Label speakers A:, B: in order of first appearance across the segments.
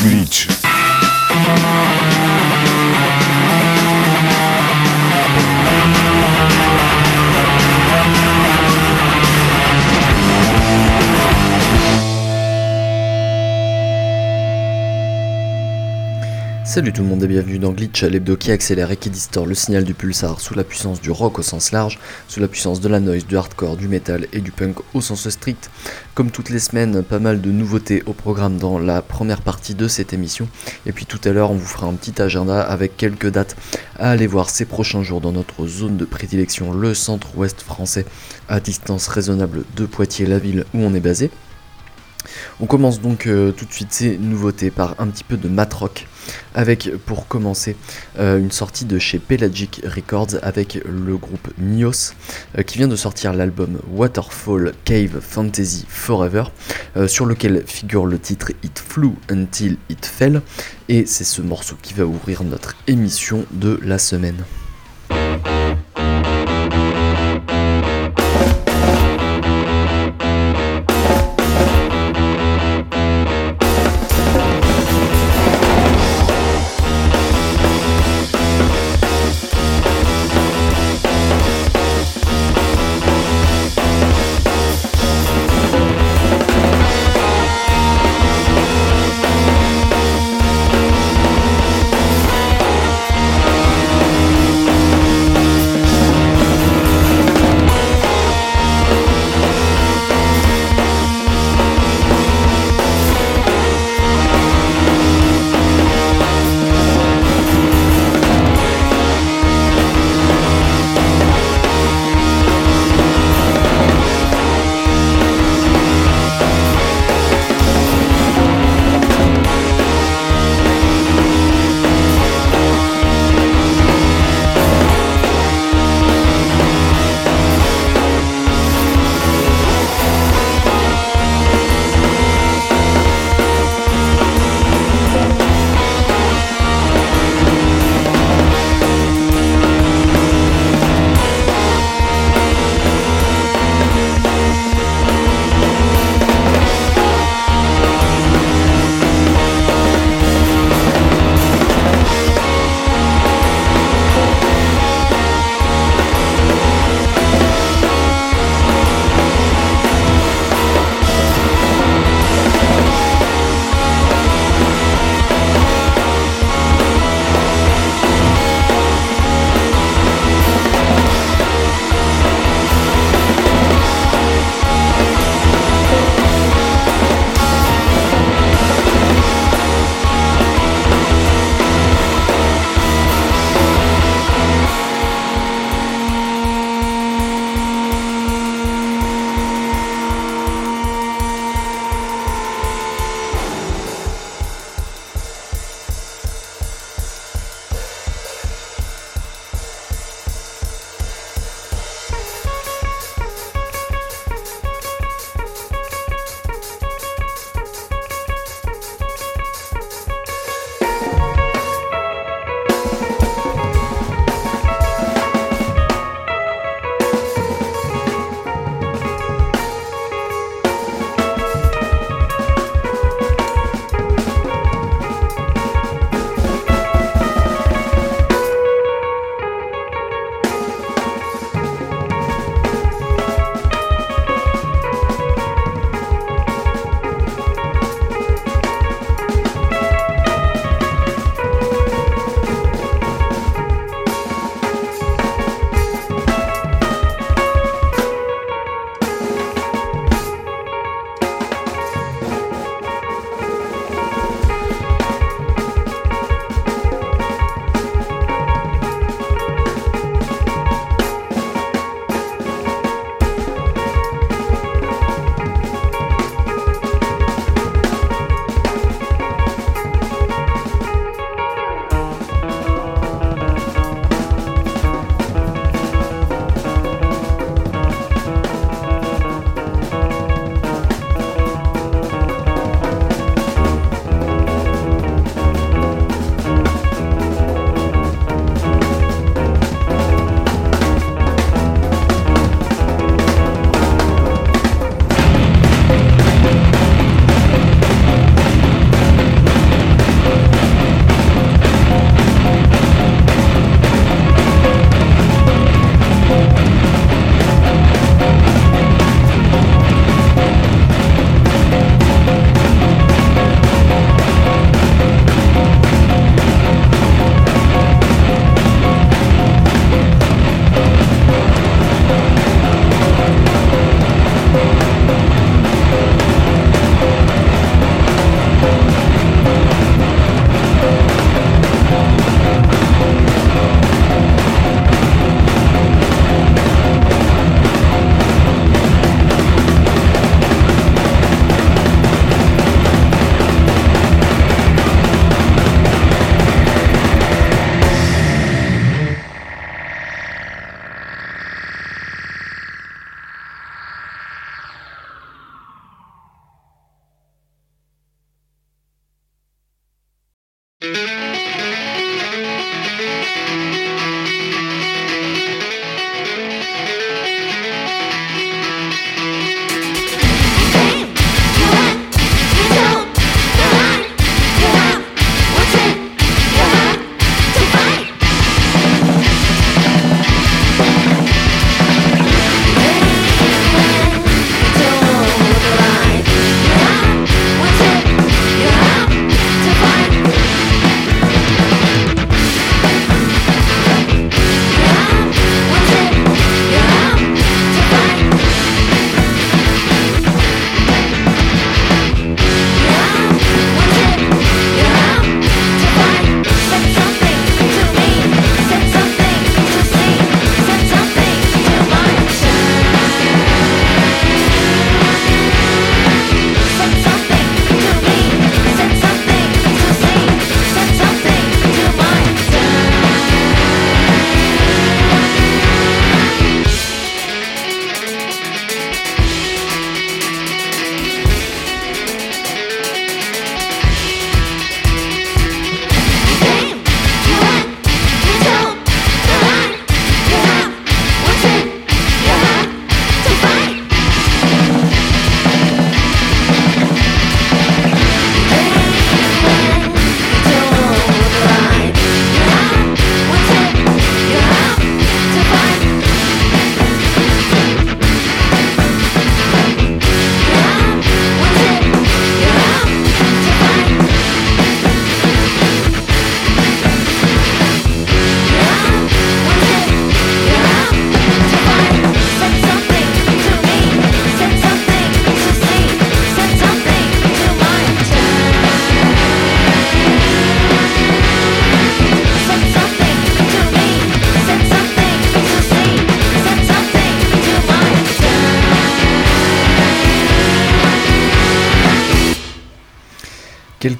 A: Glitch.
B: Salut tout le monde et bienvenue dans Glitch, l'hebdo qui accélère et qui distord le signal du pulsar sous la puissance du rock au sens large, sous la puissance de la noise, du hardcore, du metal et du punk au sens strict. Comme toutes les semaines, pas mal de nouveautés au programme dans la première partie de cette émission. Et puis tout à l'heure, on vous fera un petit agenda avec quelques dates à aller voir ces prochains jours dans notre zone de prédilection, le centre-ouest français, à distance raisonnable de Poitiers, la ville où on est basé. On commence donc euh, tout de suite ces nouveautés par un petit peu de matrock avec pour commencer euh, une sortie de chez Pelagic Records avec le groupe Nios euh, qui vient de sortir l'album Waterfall Cave Fantasy Forever sur lequel figure le titre It Flew Until It Fell et c'est ce morceau qui va ouvrir notre émission de la semaine.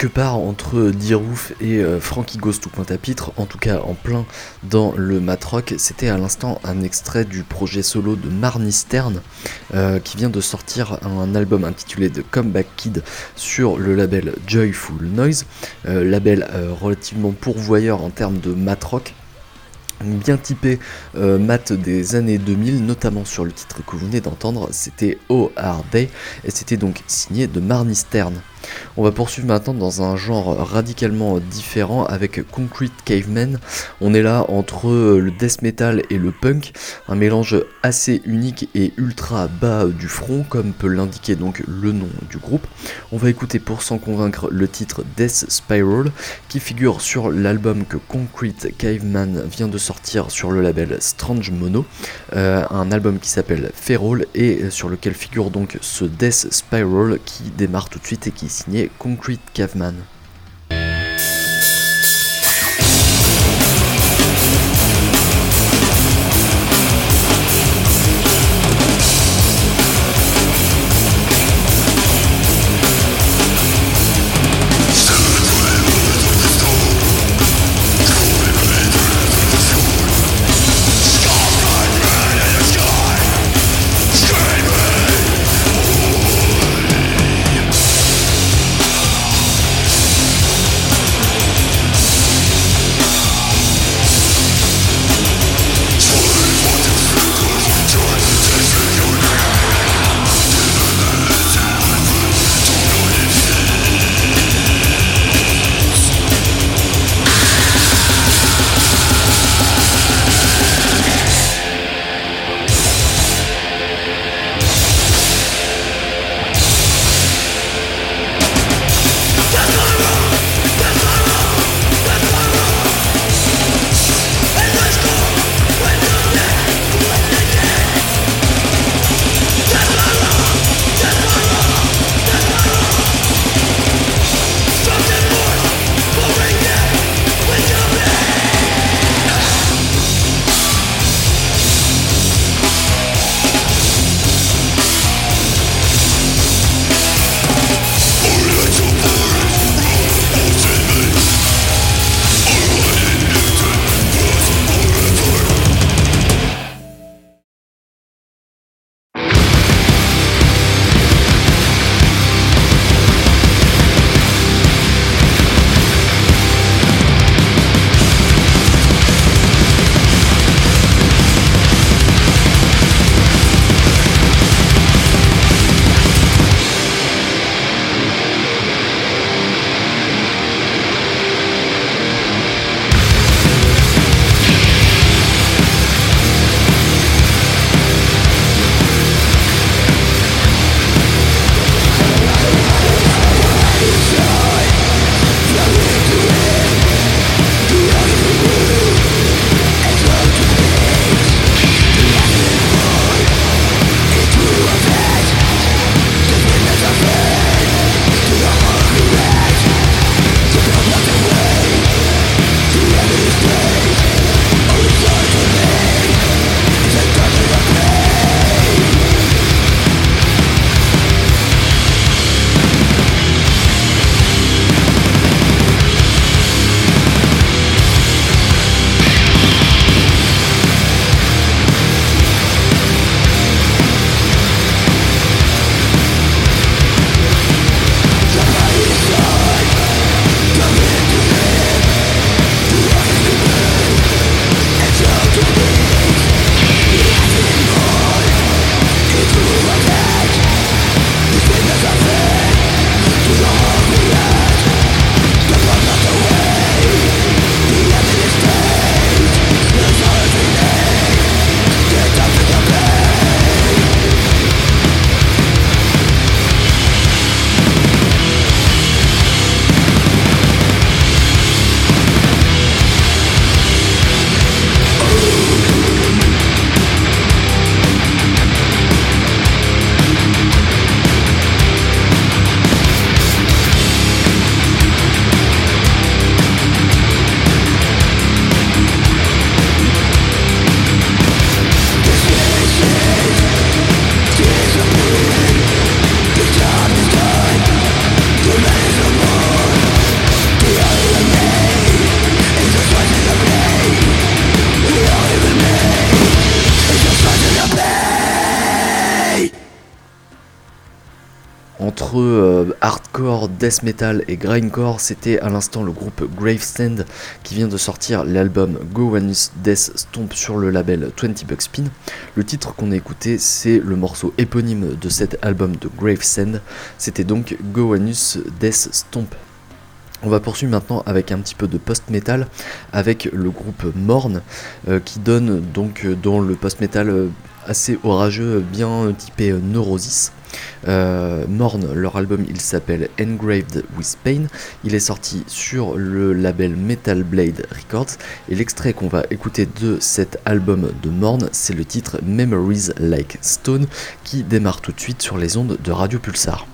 B: Quelque part entre D-Roof et euh, Frankie Ghost ou Pointe à Pitre, en tout cas en plein dans le matrock. C'était à l'instant un extrait du projet solo de Marnie Stern euh, qui vient de sortir un album intitulé The Comeback Kid sur le label Joyful Noise, euh, label relativement pourvoyeur en termes de matrock bien typé mat des années 2000, notamment sur le titre que vous venez d'entendre, c'était Oh Hard Day, et c'était donc signé de Marnie Stern. On va poursuivre maintenant dans un genre radicalement différent avec Concrete Caveman. On est là entre le death metal et le punk, un mélange assez unique et ultra bas du front, comme peut l'indiquer donc le nom du groupe. On va écouter pour s'en convaincre le titre Death Spiral, qui figure sur l'album que Concrete Caveman vient de sortir sur le label Strange Mono, euh, un album qui s'appelle Feral et sur lequel figure donc ce Death Spiral qui démarre tout de suite et qui signé Concrete Caveman. Euh, hardcore, death metal et grindcore, c'était à l'instant le groupe Gravesend qui vient de sortir l'album Go Anus Death Stomp sur le label 20 Bucks Spin. Le titre qu'on a écouté, c'est le morceau éponyme de cet album de Gravesend. C'était donc Go Anus Death Stomp. On va poursuivre maintenant avec un petit peu de post-metal avec le groupe Morn euh, qui donne donc dans le post-metal assez orageux, bien typé Neurosis. Euh, Morn, leur album il s'appelle Engraved with Pain, il est sorti sur le label Metal Blade Records et l'extrait qu'on va écouter de cet album de Morn c'est le titre Memories Like Stone qui démarre tout de suite sur les ondes de Radio Pulsar.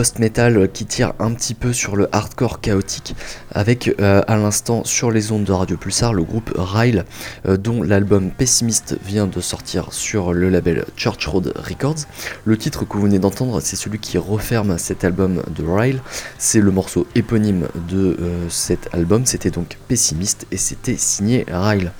B: Post-metal qui tire un petit peu sur le hardcore chaotique avec à l'instant sur les ondes de Radio Pulsar le groupe Ryle dont l'album Pessimist vient de sortir sur le label Church Road Records. Le titre que vous venez d'entendre c'est celui qui referme cet album de Ryle, c'est le morceau éponyme de cet album, c'était donc Pessimist et c'était signé Ryle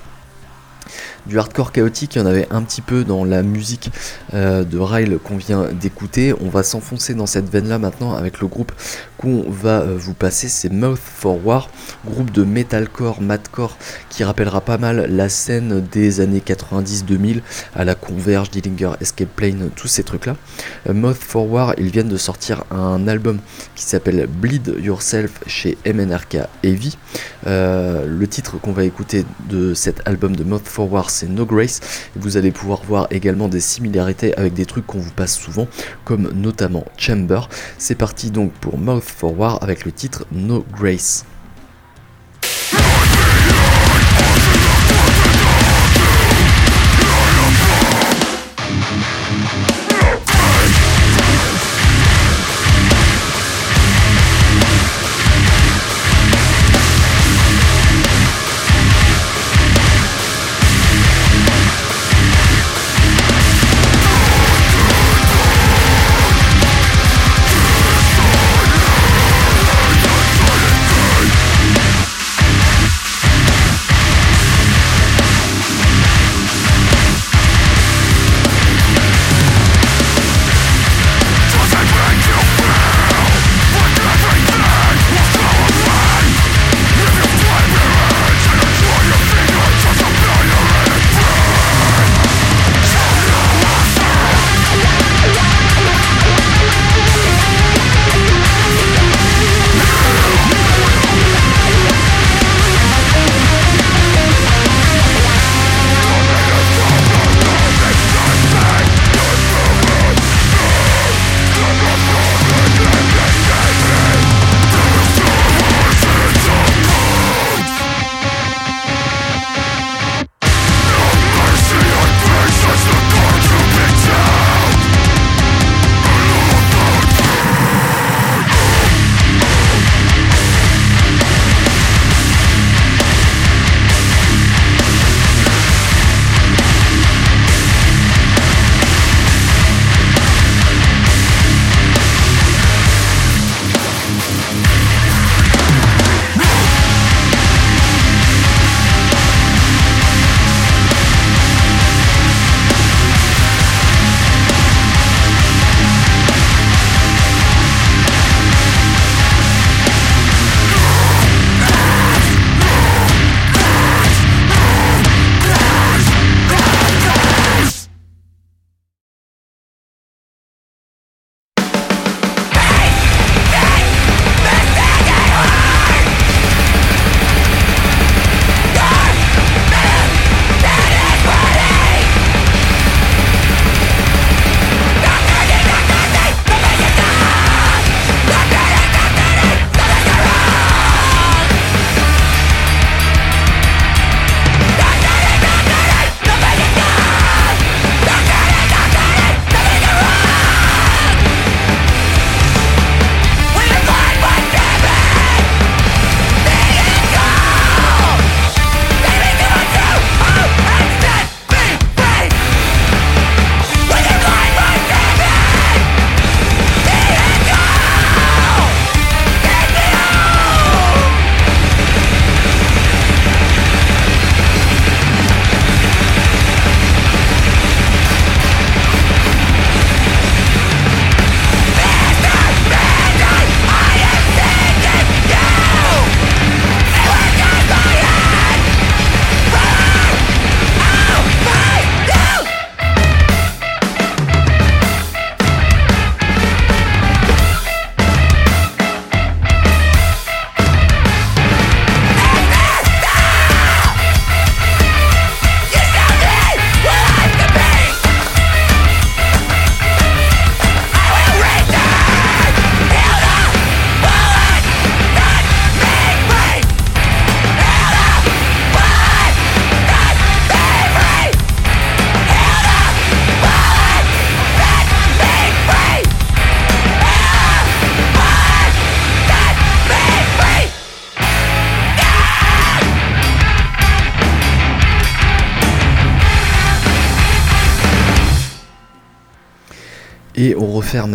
B: du hardcore chaotique, il y en avait un petit peu dans la musique euh, de Ryle qu'on vient d'écouter. On va s'enfoncer dans cette veine là maintenant avec le groupe qu'on va euh, vous passer, c'est Mouth for War, groupe de metalcore, madcore qui rappellera pas mal la scène des années 90-2000 à la Converge, Dillinger, Escape Plane, tous ces trucs là. Euh, Mouth for War, ils viennent de sortir un album qui s'appelle Bleed Yourself chez MNRK Heavy. le titre qu'on va écouter de cet album de Mouth for War, c'est No Grace. vous allez pouvoir voir également des similarités avec des trucs qu'on vous passe souvent, comme notamment Chamber. C'est parti donc pour Mouth Forward avec le titre No Grace.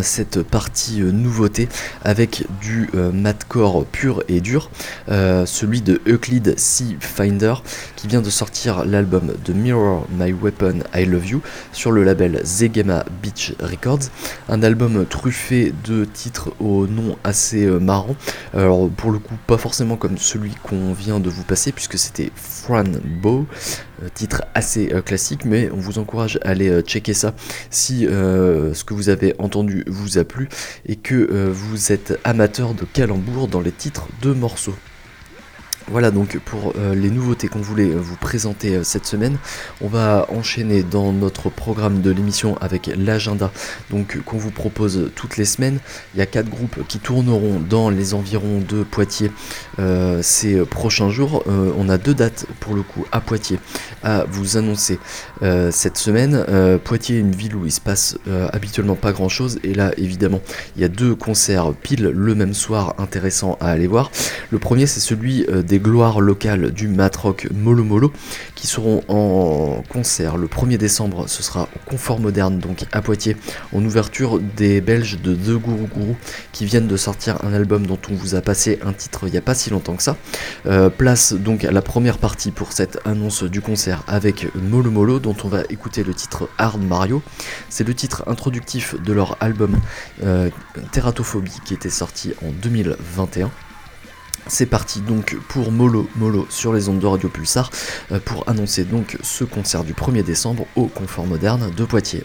B: Cette partie euh, nouveauté avec du euh, madcore pur et dur, euh, celui de Euclid Sea Finder qui vient de sortir l'album The Mirror My Weapon I Love You sur le label Zegema Beach Records. Un album truffé de titres au nom assez marrant. Alors pour le coup pas forcément comme celui qu'on vient de vous passer puisque c'était Fran Bow, titre assez classique mais on vous encourage à aller checker ça si ce que vous avez entendu vous a plu et que euh, vous êtes amateur de calembours dans les titres de morceaux. Voilà donc pour euh, les nouveautés qu'on voulait euh, vous présenter cette semaine. On va enchaîner dans notre programme de l'émission avec l'agenda donc qu'on vous propose toutes les semaines. Il y a quatre groupes qui tourneront dans les environs de Poitiers ces prochains jours. on a deux dates pour le coup à Poitiers à vous annoncer euh, cette semaine. Euh, Poitiers est une ville où il se passe euh, habituellement pas grand chose et là évidemment il y a deux concerts pile le même soir intéressants à aller voir. Le premier c'est celui des gloires locales du Matrock Molo Molo qui seront en concert le 1er décembre. Ce sera au Confort Moderne donc à Poitiers en ouverture des Belges de The Guru Guru qui viennent de sortir un album dont on vous a passé un titre il n'y a pas si longtemps que ça. place donc la première partie pour cette annonce du concert avec Molo Molo dont on va écouter le titre Hard Mario. C'est le titre introductif de leur album euh, qui était sorti en 2021. C'est parti donc pour Molo Molo sur les ondes de Radio Pulsar euh, pour annoncer donc ce concert du 1er décembre au Confort Moderne de Poitiers.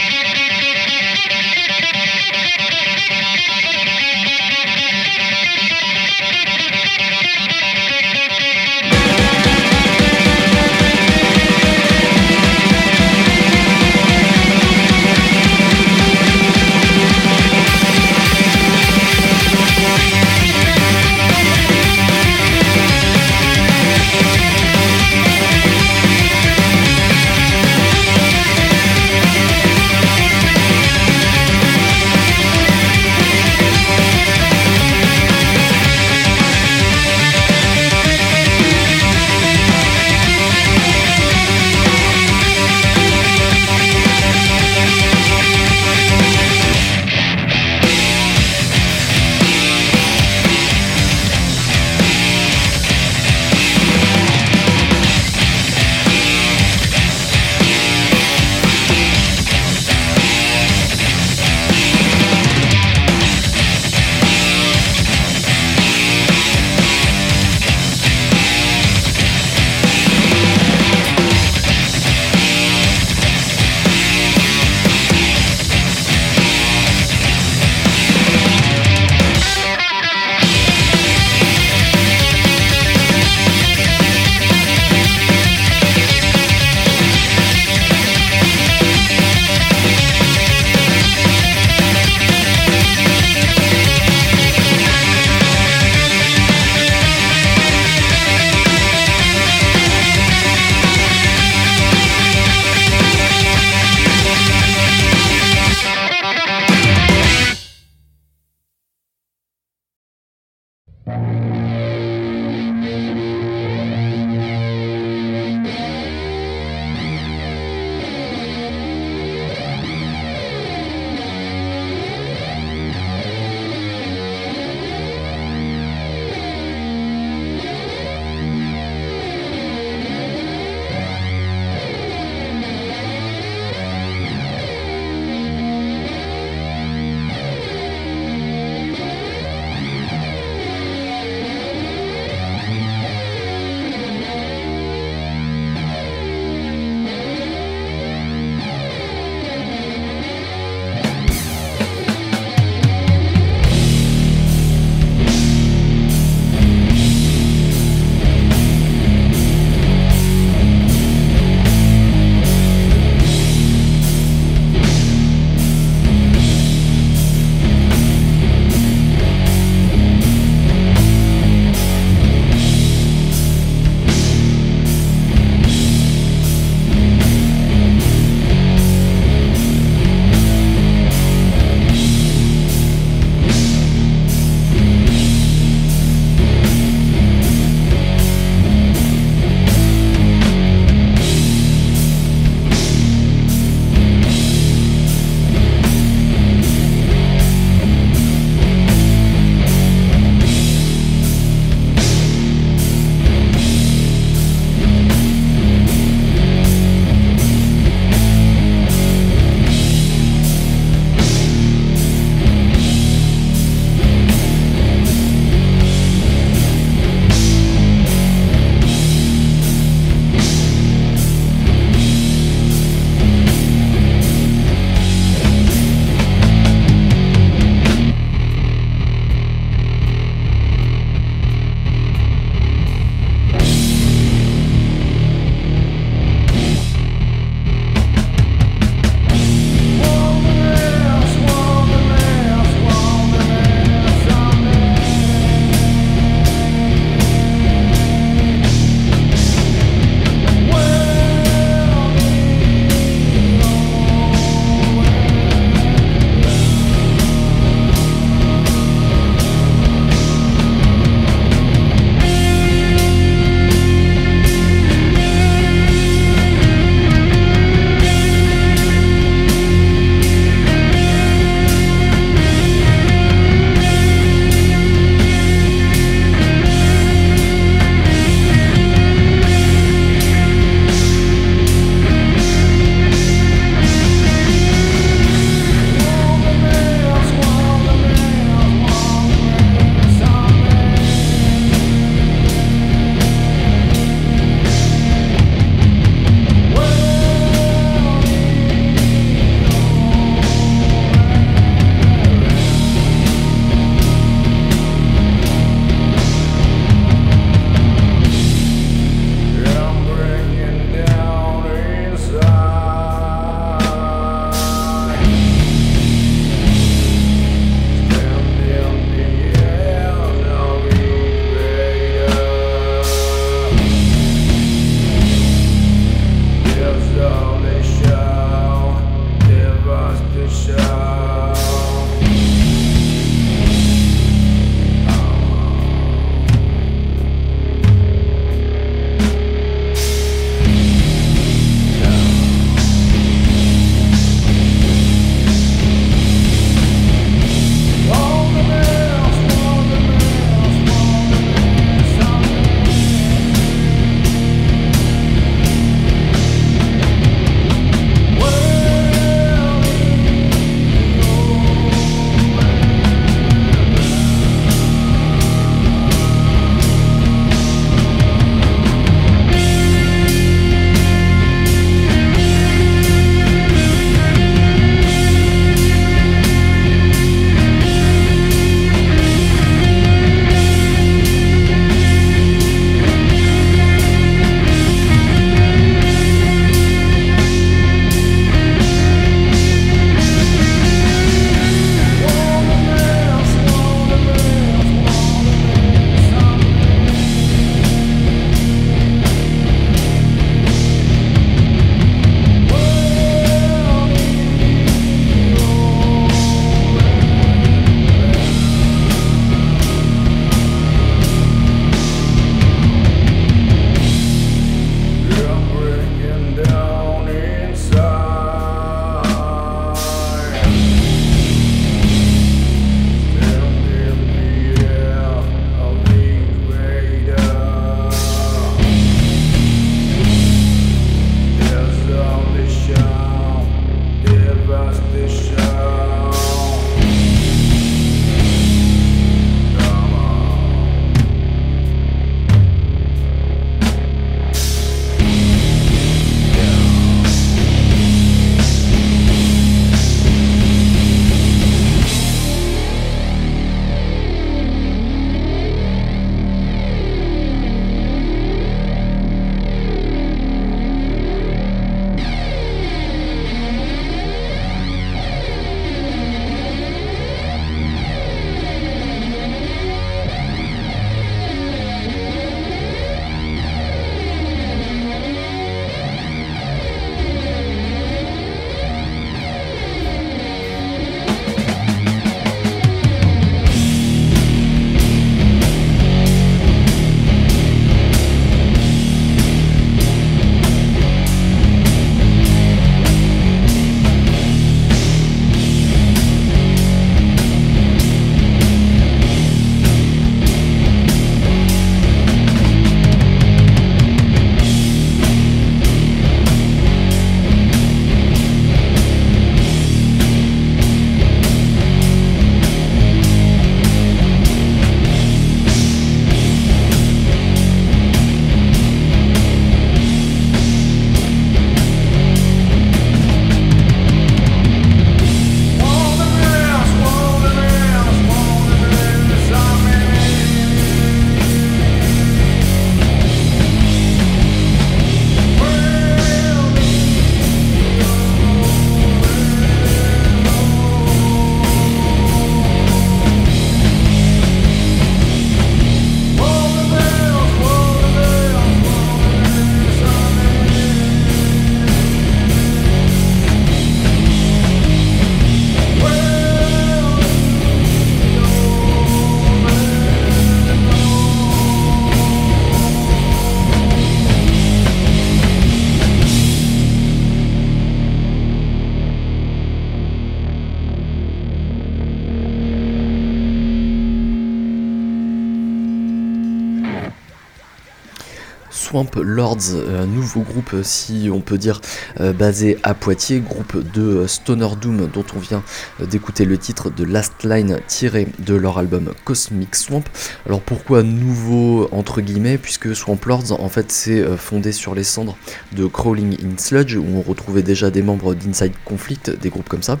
B: Swamp Lords, un nouveau groupe si on peut dire basé à Poitiers, groupe de Stoner Doom dont on vient d'écouter le titre de Last Line tiré de leur album Cosmic Swamp. Alors pourquoi nouveau entre guillemets puisque Swamp Lords en fait c'est fondé sur les cendres de Crawling in Sludge où on retrouvait déjà des membres d'Inside Conflict, des groupes comme ça.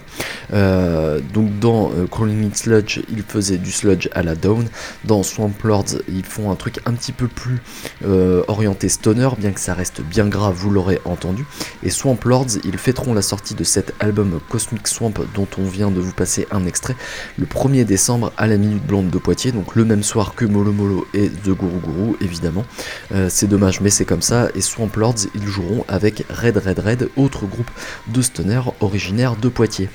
B: donc dans Crawling in Sludge, ils faisaient du sludge à la down. Dans Swamp Lords, ils font un truc un petit peu plus euh, orienté stoner, bien que ça reste bien grave, vous l'aurez entendu. Et Swamp Lords, ils fêteront la sortie de cet album Cosmic Swamp dont on vient de vous passer un extrait le 1er décembre à la Minute Blonde de Poitiers, donc le même soir que Molo Molo et The Guru Guru, évidemment. Euh, c'est dommage, mais c'est comme ça. Et Swamp Lords, ils joueront avec Red Red Red, autre groupe de stoner originaire de Poitiers.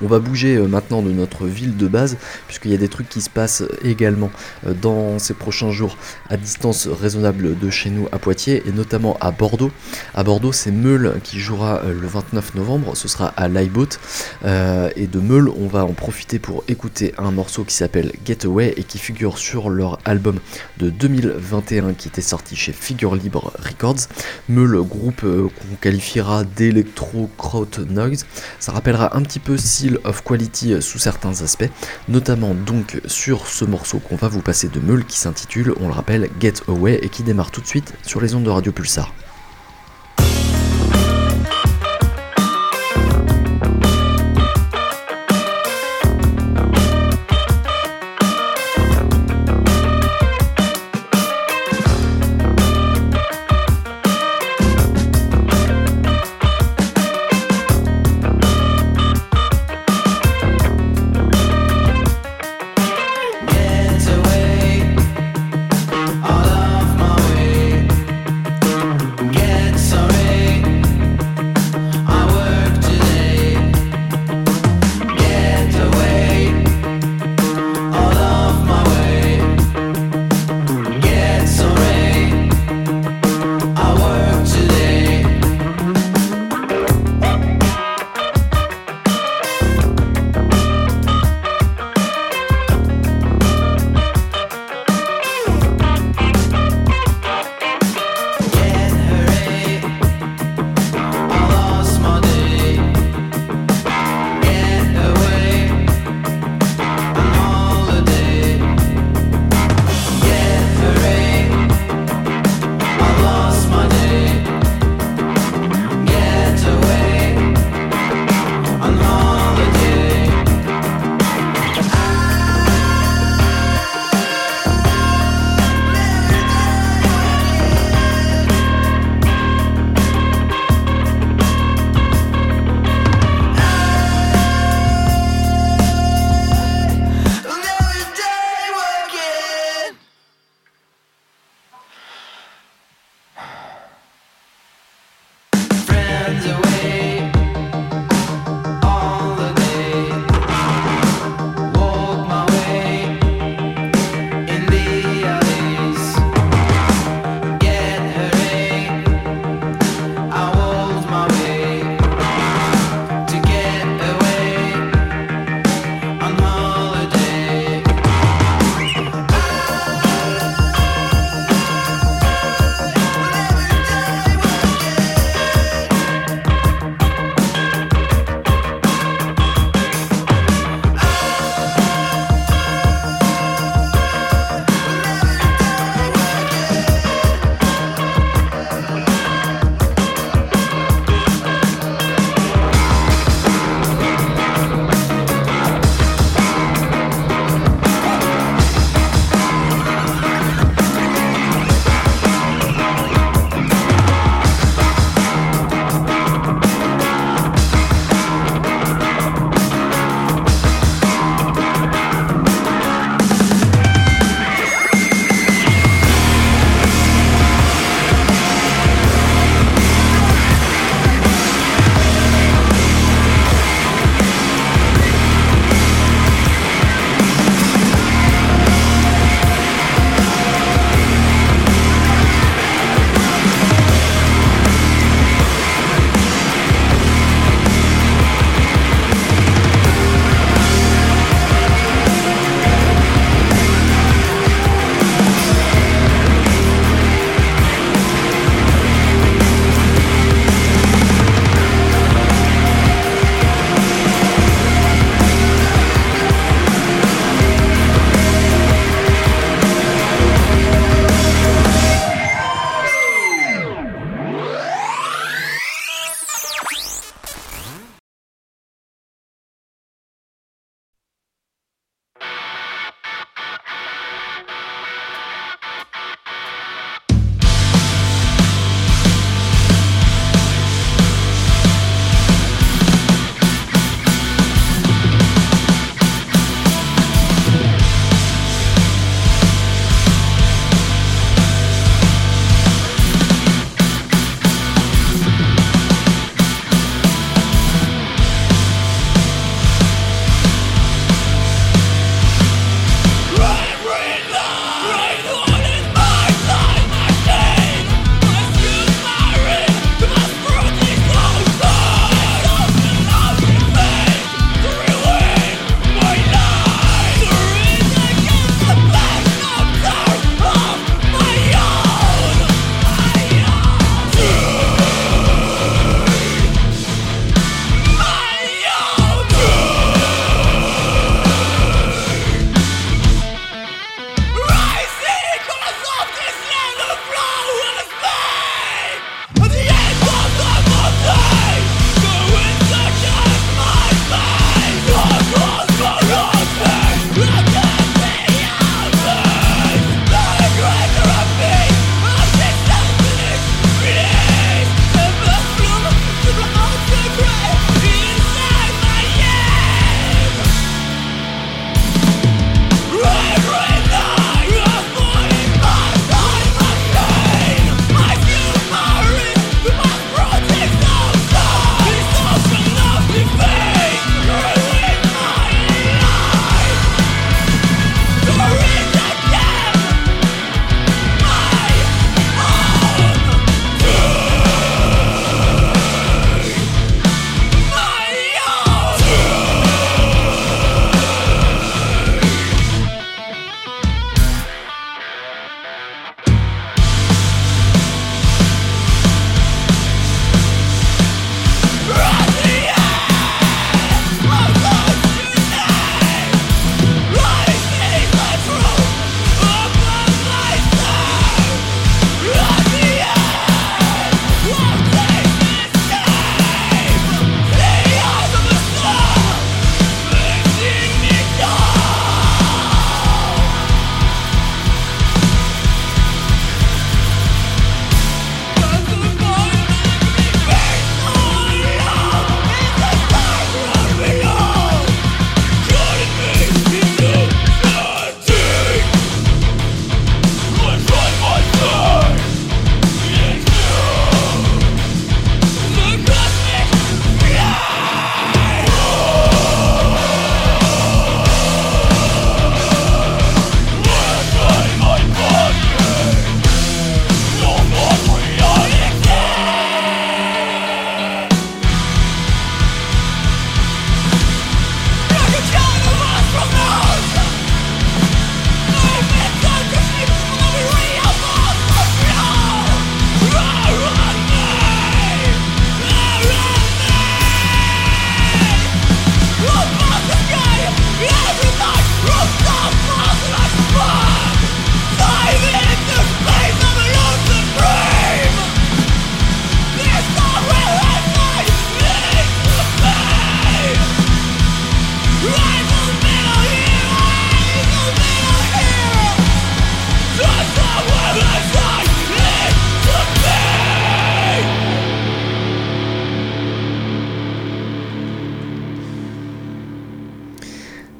B: On va bouger euh, maintenant de notre ville de base, puisqu'il y a des trucs qui se passent également euh, dans ces prochains jours à distance raisonnable de chez nous à Poitiers, et notamment à Bordeaux. À Bordeaux, c'est Meul qui jouera euh, le 29 novembre, ce sera à l'iBoat. et de Meul, on va en profiter pour écouter un morceau qui s'appelle Getaway et qui figure sur leur album de 2021 qui était sorti chez Figure Libre Records. Meul, groupe qu'on qualifiera d'électro crowd noise. Ça rappellera un petit peu si of quality sous certains aspects, notamment donc sur ce morceau qu'on va vous passer de Meul qui s'intitule, on le rappelle, Get Away et qui démarre tout de suite sur les ondes de Radio Pulsar.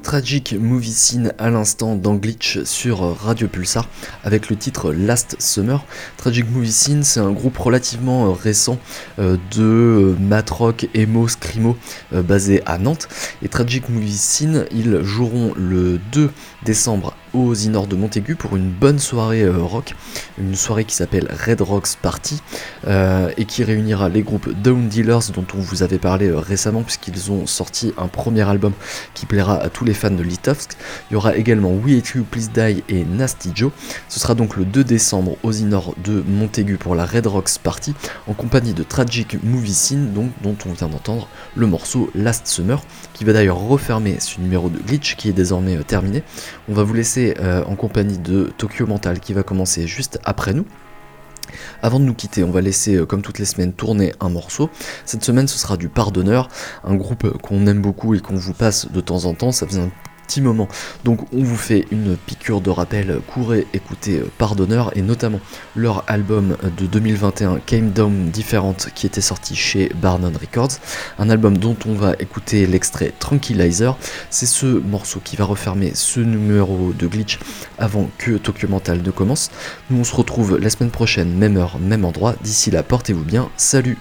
B: Tragic Movie Scene à l'instant dans Glitch sur Radio Pulsar avec le titre Last Summer. Tragic Movie Scene, c'est un groupe relativement euh, récent euh, de euh, mat rock, emo, scrimo basé à Nantes. Et Tragic Movie Scene, ils joueront le 2 décembre aux Inor de Montaigu pour une bonne soirée euh, rock, une soirée qui s'appelle Red Rocks Party euh, et qui réunira les groupes Down Dealers dont on vous avait parlé euh, récemment puisqu'ils ont sorti un premier album qui plaira à tous les fans de Litovsk. Il y aura également We Hate You Please Die et Nasty Joe. Ce sera donc le 2 décembre aux Inor de Montaigu pour la Red Rocks Party en compagnie de Tragic Movie Scene dont on vient d'entendre le morceau Last Summer qui va d'ailleurs refermer ce numéro de glitch qui est désormais terminé. On va vous laisser euh, en compagnie de Tokyo Mental qui va commencer juste après nous. Avant de nous quitter, on va laisser, euh, comme toutes les semaines, tourner un morceau. Cette semaine, ce sera du Pardonneur, un groupe qu'on aime beaucoup et qu'on vous passe de temps en temps. Ça faisait moment. Donc on vous fait une piqûre de rappel, courez écoutez euh, Pardonneur et notamment leur album de 2021 Came Down Different qui était sorti chez Barnon Records, un album dont on va écouter l'extrait Tranquilizer. C'est ce morceau qui va refermer ce numéro de glitch avant que Tokyo Mental ne commence. Nous on se retrouve la semaine prochaine, même heure, même endroit. D'ici là, portez-vous bien. Salut